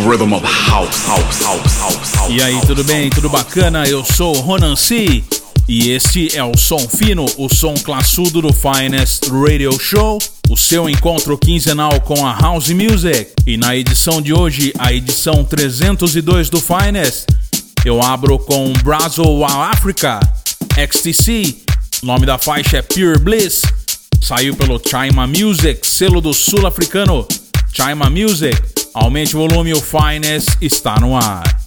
rhythm of house, house, house, house, house. E aí, tudo bem? Tudo bacana? Eu sou Ronan C. E este é o Som Fino, o som classudo do Finest Radio Show, o seu encontro quinzenal com a House Music. E na edição de hoje, a edição 302 do Finest, eu abro com Brazil Africa, XTC, nome da faixa é Pure Bliss, saiu pelo Chima Music, selo do sul-africano Chima Music. Aumente o volume, o Finest está no ar.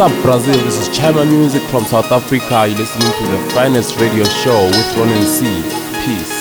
What's up, Brazil? This is Chama Music from South Africa. You're listening to the finest radio show with Ronan C. Peace.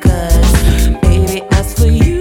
Should've known from your pedigree.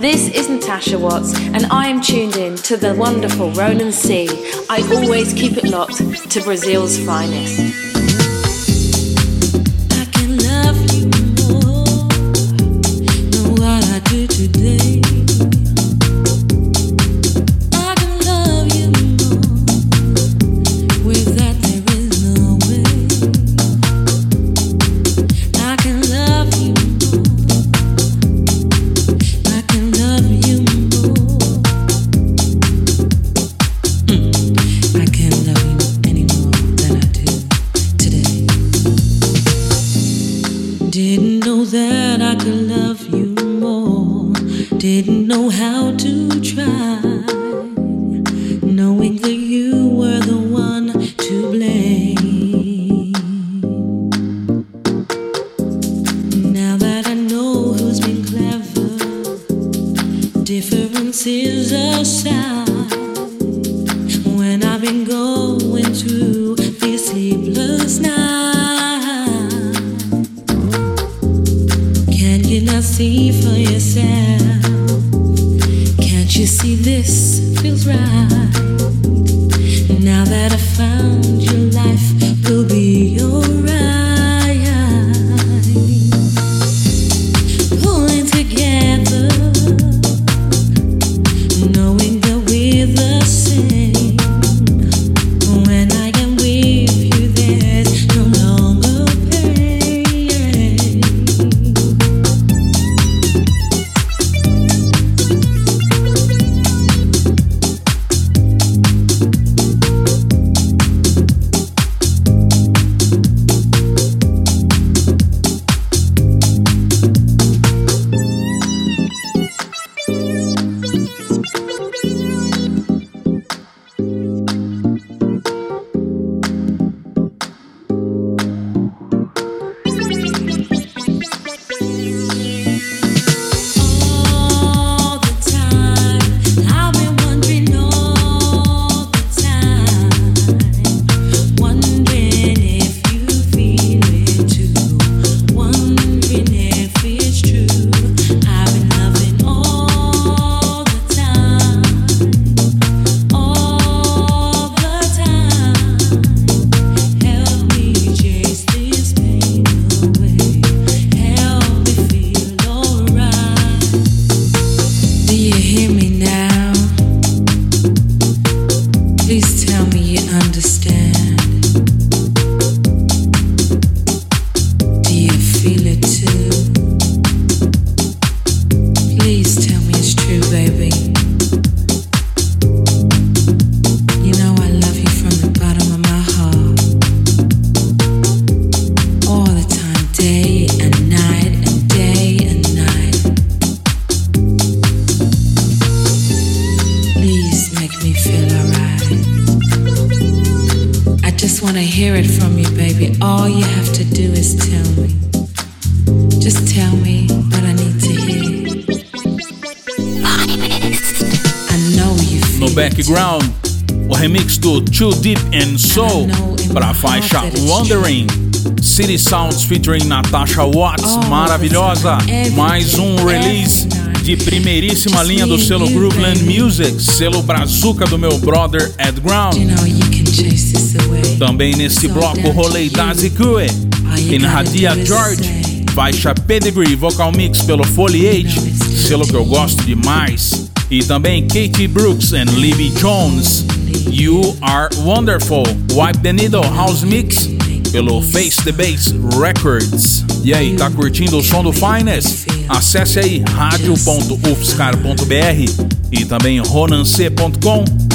This is Natasha Watts, and I am tuned in to the wonderful Ronan C. I always keep it locked to Brazil's finest. And Soul para a faixa Wondering. City Sounds featuring Natasha Watts, oh, maravilhosa. Mais um release de primeiríssima linha do selo Grooveland Music, selo brazuca do meu brother Ed Ground. Também nesse bloco rolei Dazi Kue, Radia George, faixa Pedigree Vocal Mix pelo Foliage, selo que eu gosto demais. E também Katie Brooks and Libby Jones. You Are Wonderful, Wipe the Needle House Mix pelo Face the Bass Records. E aí, tá curtindo o som do Finest? Acesse aí radio.ufscar.br e também ronance.com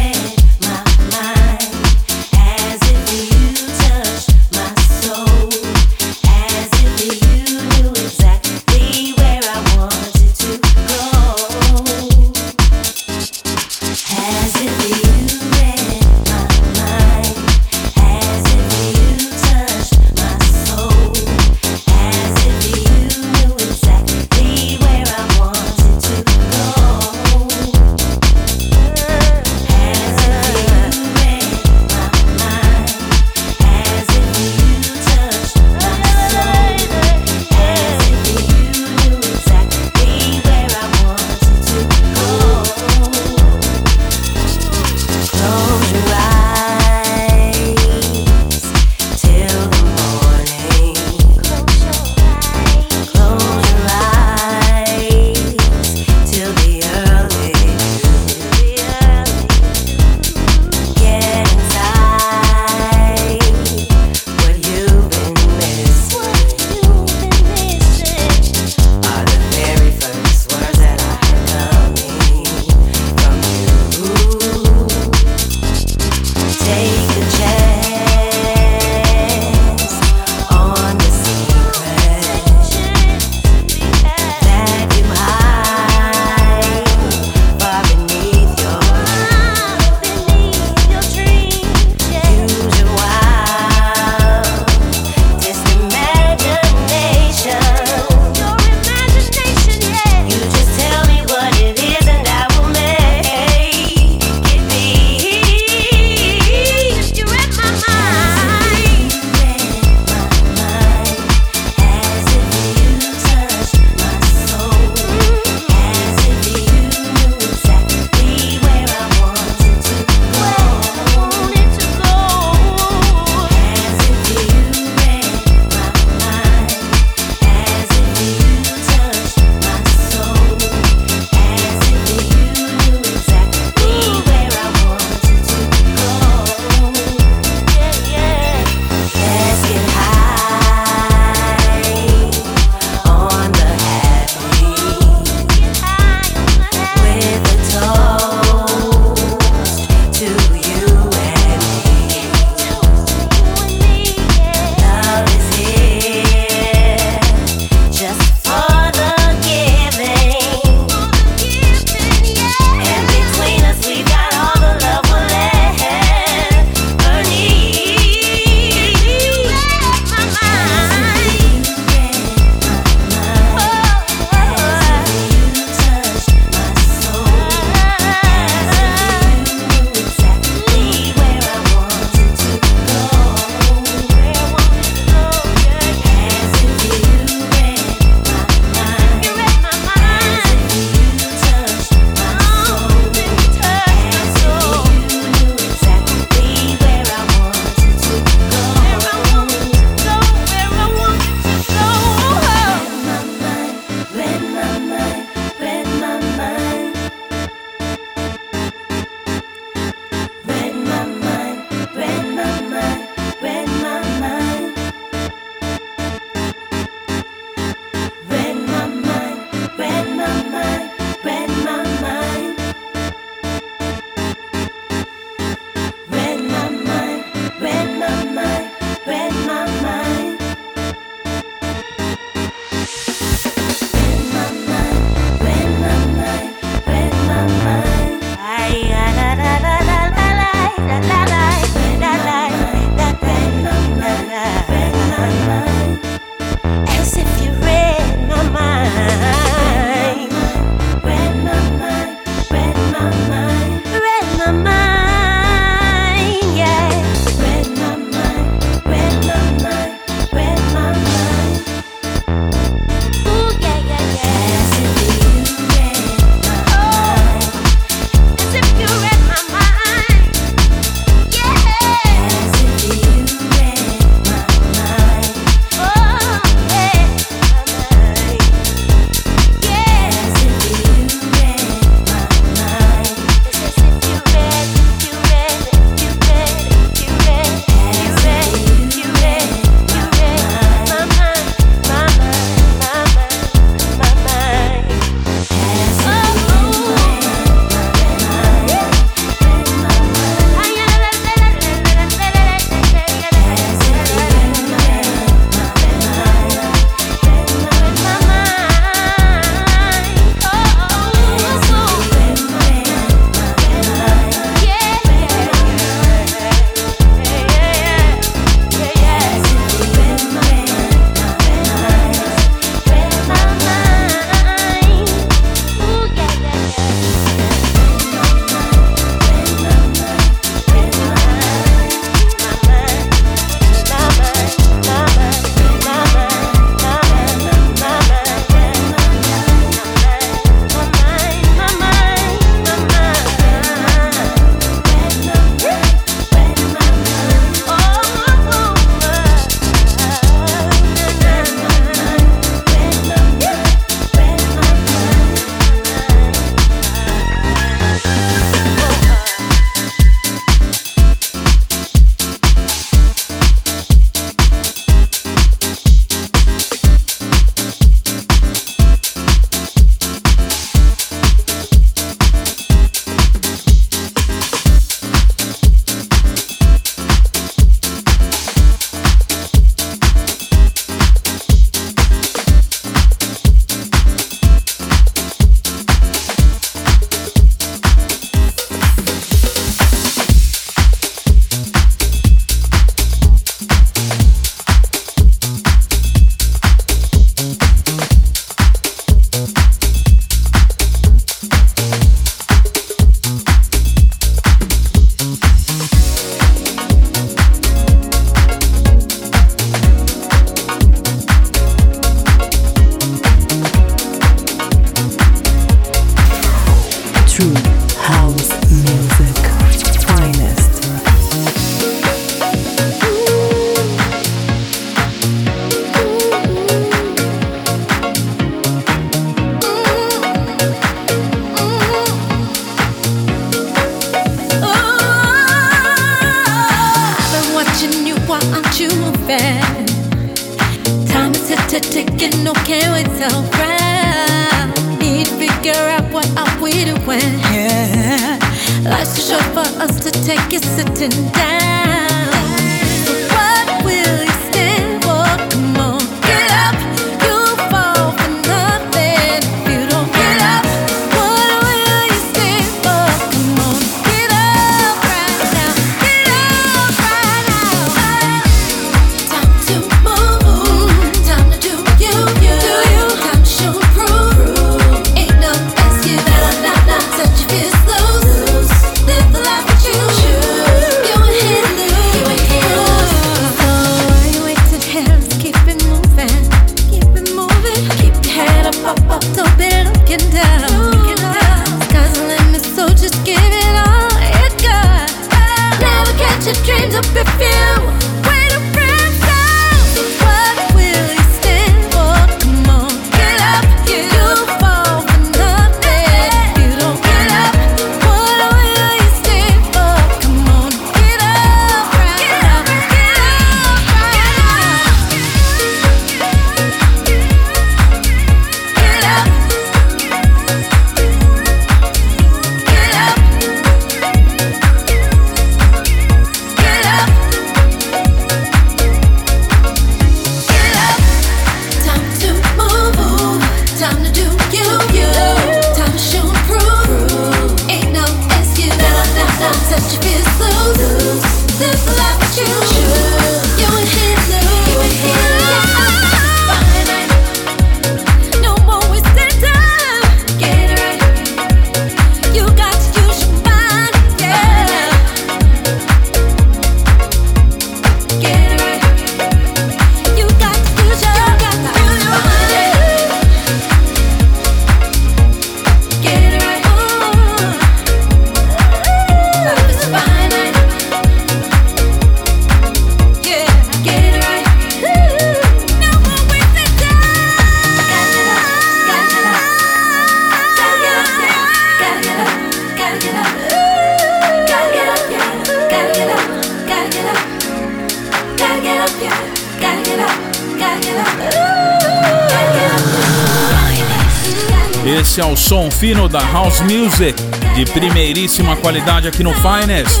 esse é o som fino da House Music, de primeiríssima qualidade aqui no Finest.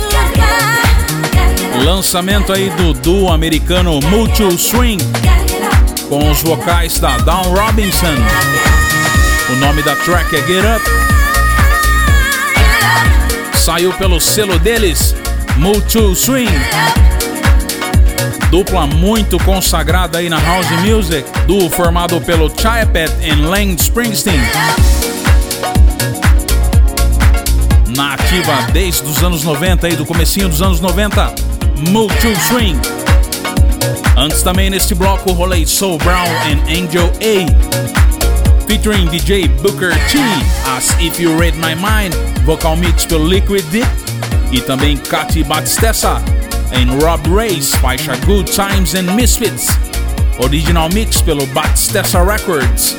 Lançamento aí do duo americano Mutual Swing, com os vocais da Dawn Robinson. O nome da track é Get Up. Saiu pelo selo deles, Mutual Swing. Dupla muito consagrada aí na House Music, duo formado pelo Chiapet e Lane Springsteen. na ativa desde os anos 90 e do comecinho dos anos 90, Multi Swing. Antes também neste bloco rolei Soul Brown and Angel A, featuring DJ Booker T, As If You Read My Mind, vocal mix pelo Liquid Deep e também Katy Batistessa em Rob Race, faixa Good Times and Misfits, original mix pelo Batistessa Records.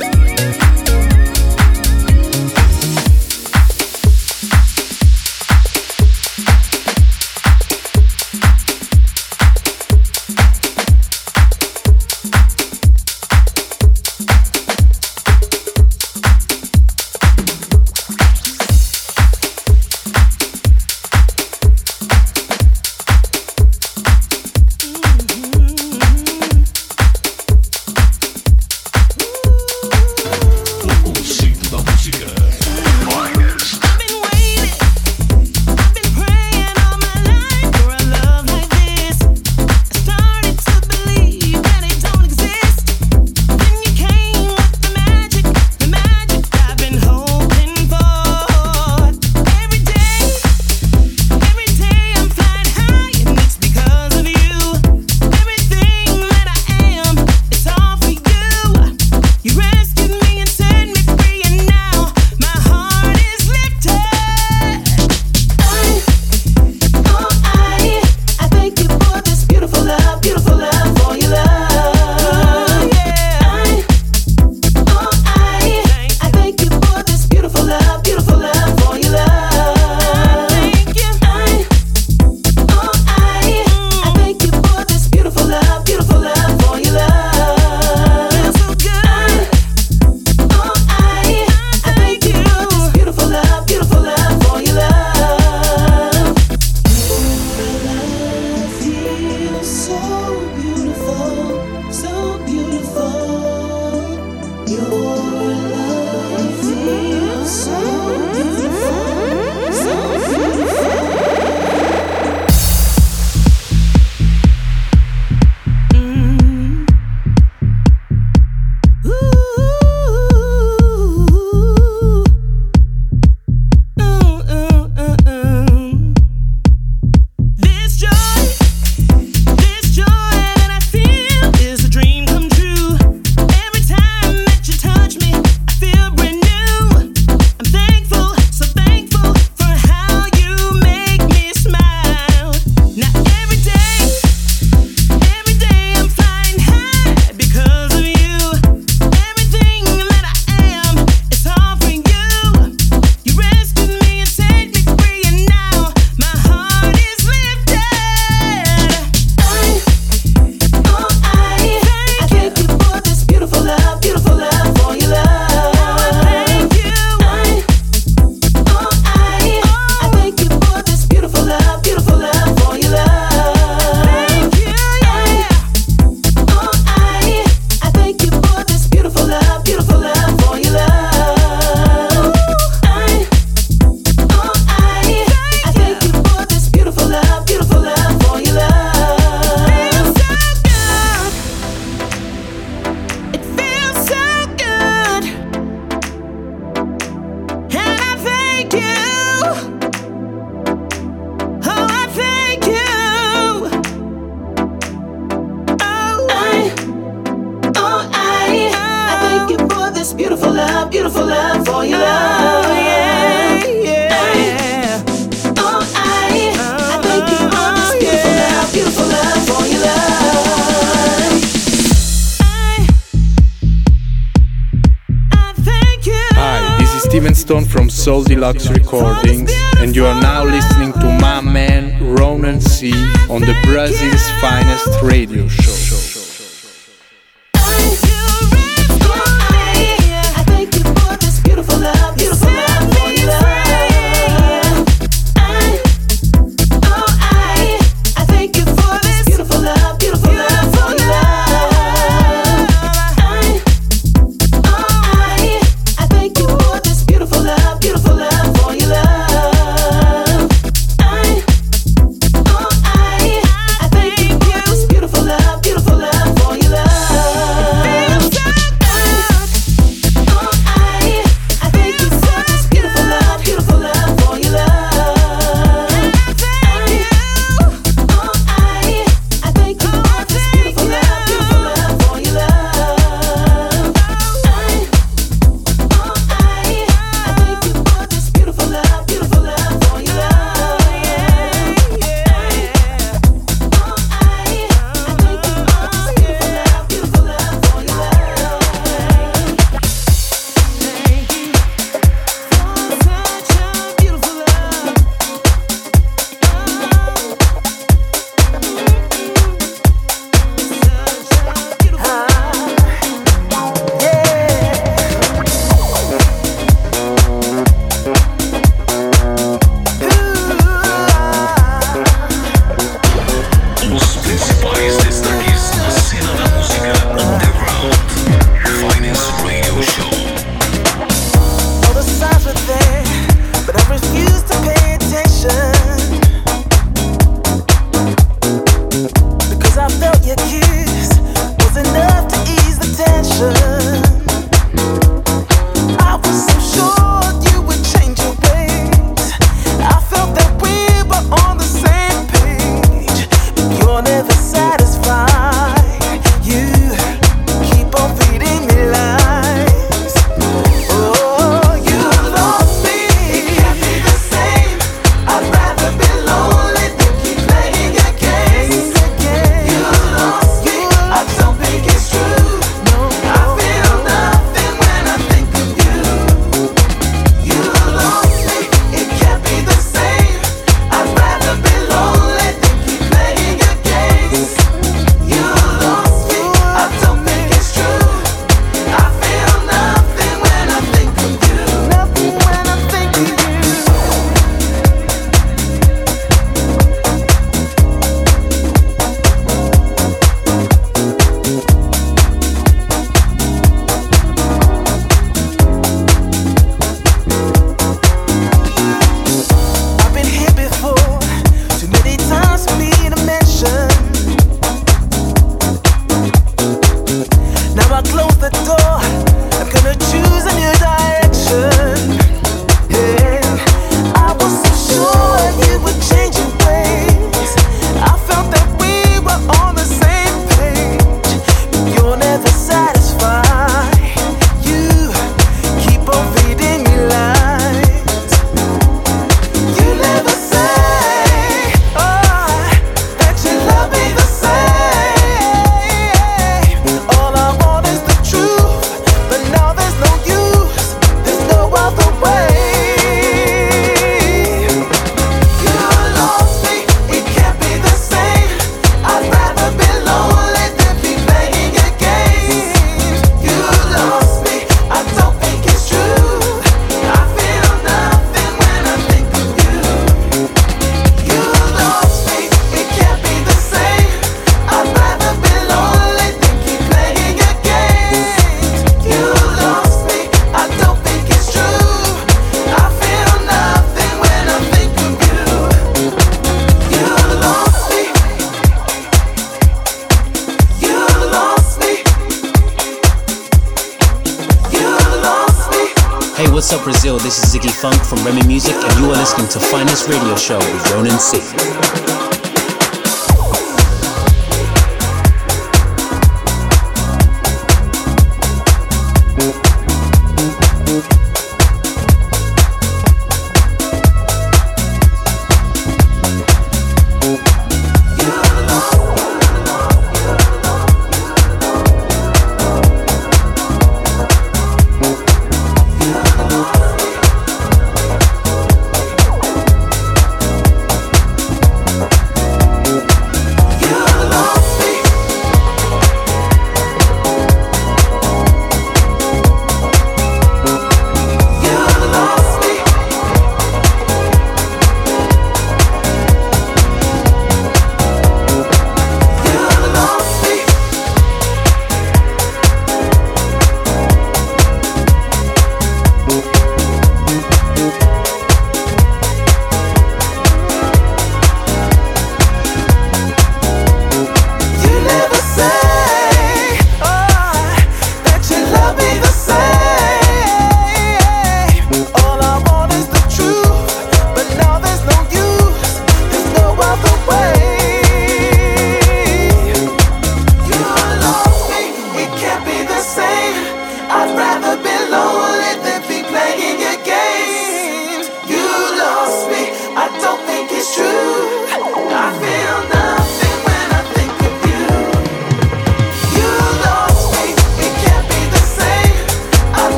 This is Ziggy Funk from Remy Music, and you are listening to Finest Radio Show with Ronan C.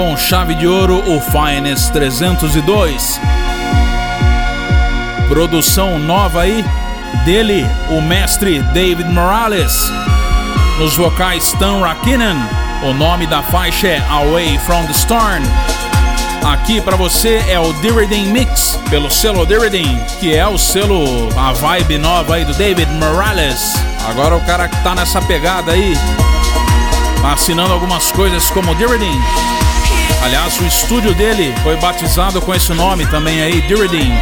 com chave de ouro o Finest 302. Produção nova aí dele, o mestre David Morales. Nos vocais Stan Rakinen. O nome da faixa é Away from the Storm. Aqui para você é o Diridim Mix, pelo selo Diridim, que é o selo, a vibe nova aí do David Morales. Agora o cara que tá nessa pegada aí, assinando algumas coisas como Diridim. Aliás, o estúdio dele foi batizado com esse nome também aí, Diridim.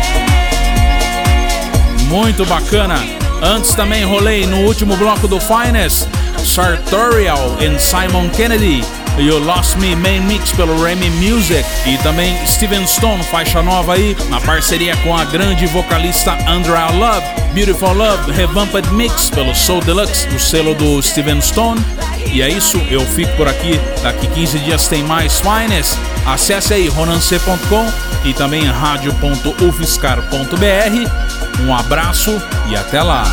Muito bacana. Antes também rolei no último bloco do Finest, Sartorial em Simon Kennedy o Lost Me Main Mix pelo Remy Music e também Steven Stone, faixa nova aí, na parceria com a grande vocalista Andrea Love, Beautiful Love Revamped Mix pelo Soul Deluxe, o selo do Steven Stone. E é isso, eu fico por aqui. Daqui 15 dias tem mais Finest. Acesse aí ronance.com e também rádio.ufscar.br. Um abraço e até lá.